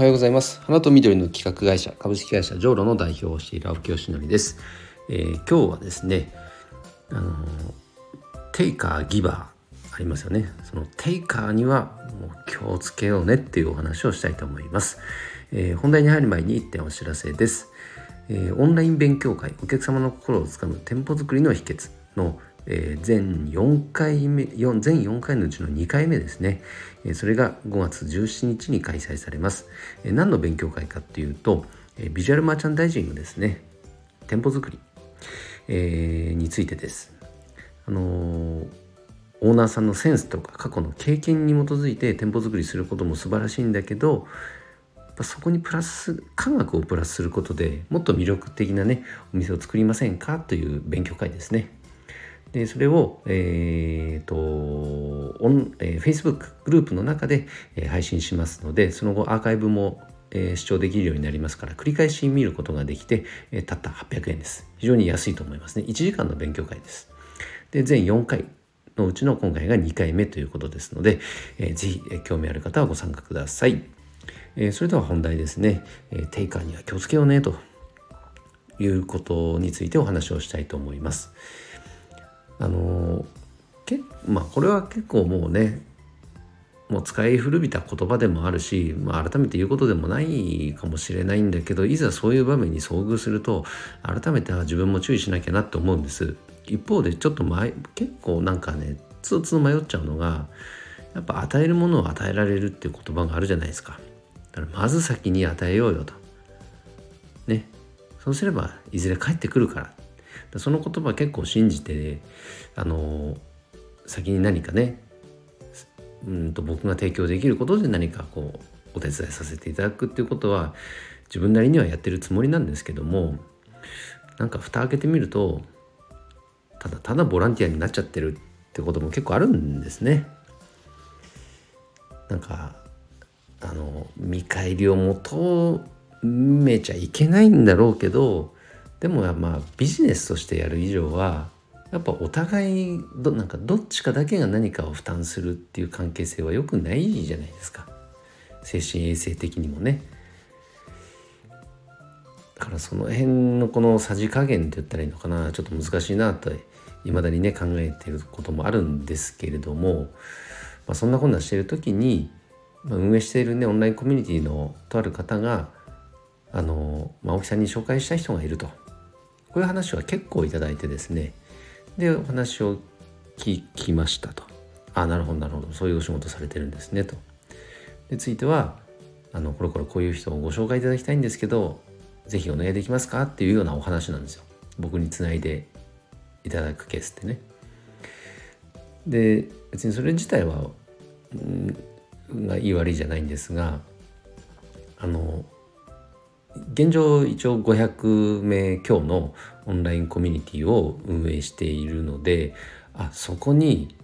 おはようございます。花と緑の企画会社株式会社ジョーロの代表をしている青木よしのりです、えー、今日はですねあのテイカーギバーありますよね。そのテイカーにはもう気をつけようねっていうお話をしたいと思います、えー、本題に入る前に1点お知らせです、えー、オンライン勉強会お客様の心をつかむ店舗作りの秘訣のえー、全4回目4全4回のうちの2回目ですね、えー、それが5月17日に開催されます、えー、何の勉強会かっていうと、えビジュアルマーチャンダイジングですね。店舗作り、えについてです。あのオーナーさんのセンスとか過去の経験に基づいて店舗作りすることも素晴らしいんだけどそこにプラス科学をプラスすることでもっと魅力的なねお店を作りませんか？という勉強会ですね。でそれを、えーとオンえー、Facebook グループの中で、えー、配信しますのでその後アーカイブも、えー、視聴できるようになりますから繰り返し見ることができて、えー、たった800円です。非常に安いと思いますね。1時間の勉強会です。で全4回のうちの今回が2回目ということですので、えー、ぜひ、えー、興味ある方はご参加ください、えー、それでは本題ですね、えー、テイカーには気をつけようねということについてお話をしたいと思います。あのけまあこれは結構もうねもう使い古びた言葉でもあるし、まあ、改めて言うことでもないかもしれないんだけどいざそういう場面に遭遇すると改めて自分も注意しなきゃなって思うんです。一方でちょっと前結構なんかねつうつう迷っちゃうのがやっぱ与えるものを与えられるっていう言葉があるじゃないですか。だからまず先に与えようよと。ね。そうすればいずれ帰ってくるから。その言葉結構信じてあの先に何かねうんと僕が提供できることで何かこうお手伝いさせていただくっていうことは自分なりにはやってるつもりなんですけどもなんか蓋開けてみるとただただボランティアになっちゃってるってことも結構あるんですね。なんかあの見返りを求めちゃいけないんだろうけどでもまあビジネスとしてやる以上はやっぱお互いどなんかどっちかだけが何かを負担するっていう関係性は良くないじゃないですか。精神衛生的にもね。だからその辺のこのさじ加減って言ったらいいのかな。ちょっと難しいなといまだにね考えてることもあるんですけれども、まあ、そんなこんなしてる時に、まあ、運営しているねオンラインコミュニティのとある方があの、まあ、青木さんに紹介したい人がいると。こういう話は結構いただいてですね。でお話を聞きましたと。あなるほどなるほど。そういうお仕事されてるんですねと。でついてはあのこれこれこういう人をご紹介いただきたいんですけど是非お願いできますかっていうようなお話なんですよ。僕につないでいただくケースってね。で別にそれ自体は、うん、がいい悪いじゃないんですがあの現状一応500名強のオンラインコミュニティを運営しているのであそこに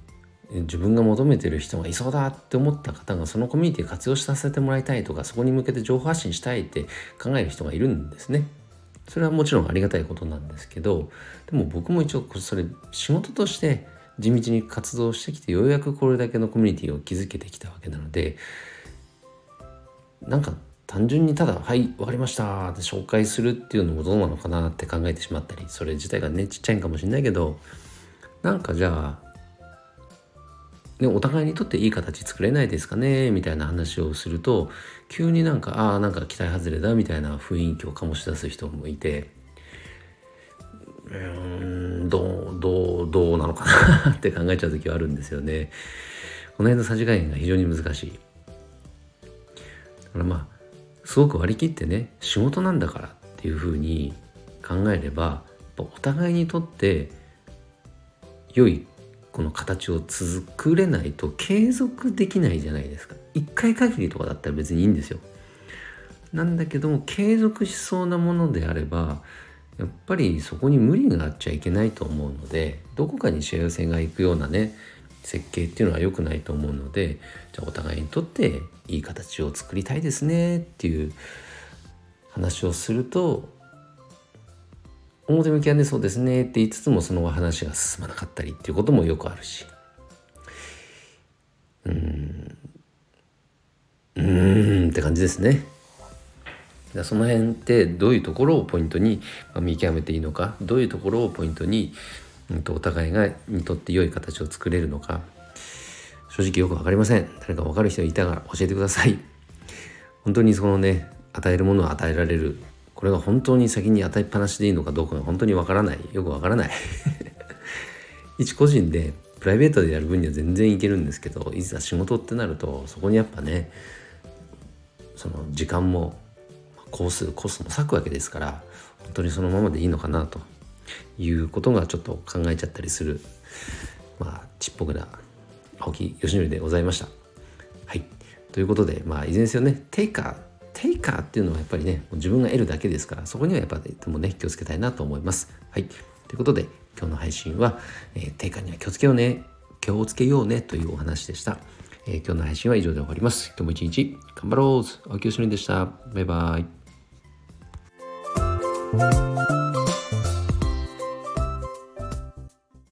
自分が求めてる人がいそうだって思った方がそのコミュニティ活用させてもらいたいとかそこに向けて情報発信したいって考える人がいるんですね。それはもちろんありがたいことなんですけどでも僕も一応それ仕事として地道に活動してきてようやくこれだけのコミュニティを築けてきたわけなのでなんか単純にただ「はい分かりました」って紹介するっていうのもどうなのかなって考えてしまったりそれ自体がねちっちゃいかもしれないけどなんかじゃあね、お互いにとっていい形作れないですかねみたいな話をすると急になんかああなんか期待外れだみたいな雰囲気を醸し出す人もいてうーんどうどうどうなのかなって考えちゃう時はあるんですよね。この辺のさじ加減が非常に難しい。だからまあすごく割り切ってね仕事なんだからっていうふうに考えればお互いにとって良いこの形を作れないと継続できないじゃないですか。一回限りとかだったら別にいいんですよ。なんだけども継続しそうなものであればやっぱりそこに無理があっちゃいけないと思うのでどこかに幸せがいくようなね設計っていうのは良くないと思うのでじゃあお互いにとっていい形を作りたいですねっていう話をすると表向きはねそうですねって言いつつもその話が進まなかったりっていうこともよくあるし。うんうんって感じですね。その辺ってどういうところをポイントに見極めていいのかどういうところをポイントに、うん、とお互いがにとって良い形を作れるのか正直よく分かりません。誰か分かる人いたら教えてください。本当にそのね与えるものを与えられる。これが本当に先に与えっぱなしでいいのかどうかが本当に分からない。よく分からない。一個人でプライベートでやる分には全然いけるんですけどいざ仕事ってなるとそこにやっぱねその時間もコースコストも割くわけですから本当にそのままでいいのかなと。いうことがちょっと考えちゃったりするまあちっぽくな青木義則でございました。はいということでまあいずれにせよねテイカーテイカーっていうのはやっぱりね自分が得るだけですからそこにはやっぱりでもね気をつけたいなと思います。はいということで今日の配信は、えー、テイカーには気をつけようね気をつけようねというお話でした。えー、今日の配信は以上で終わります。今日も一日頑張ろう青木よしのりでした。バイバイ。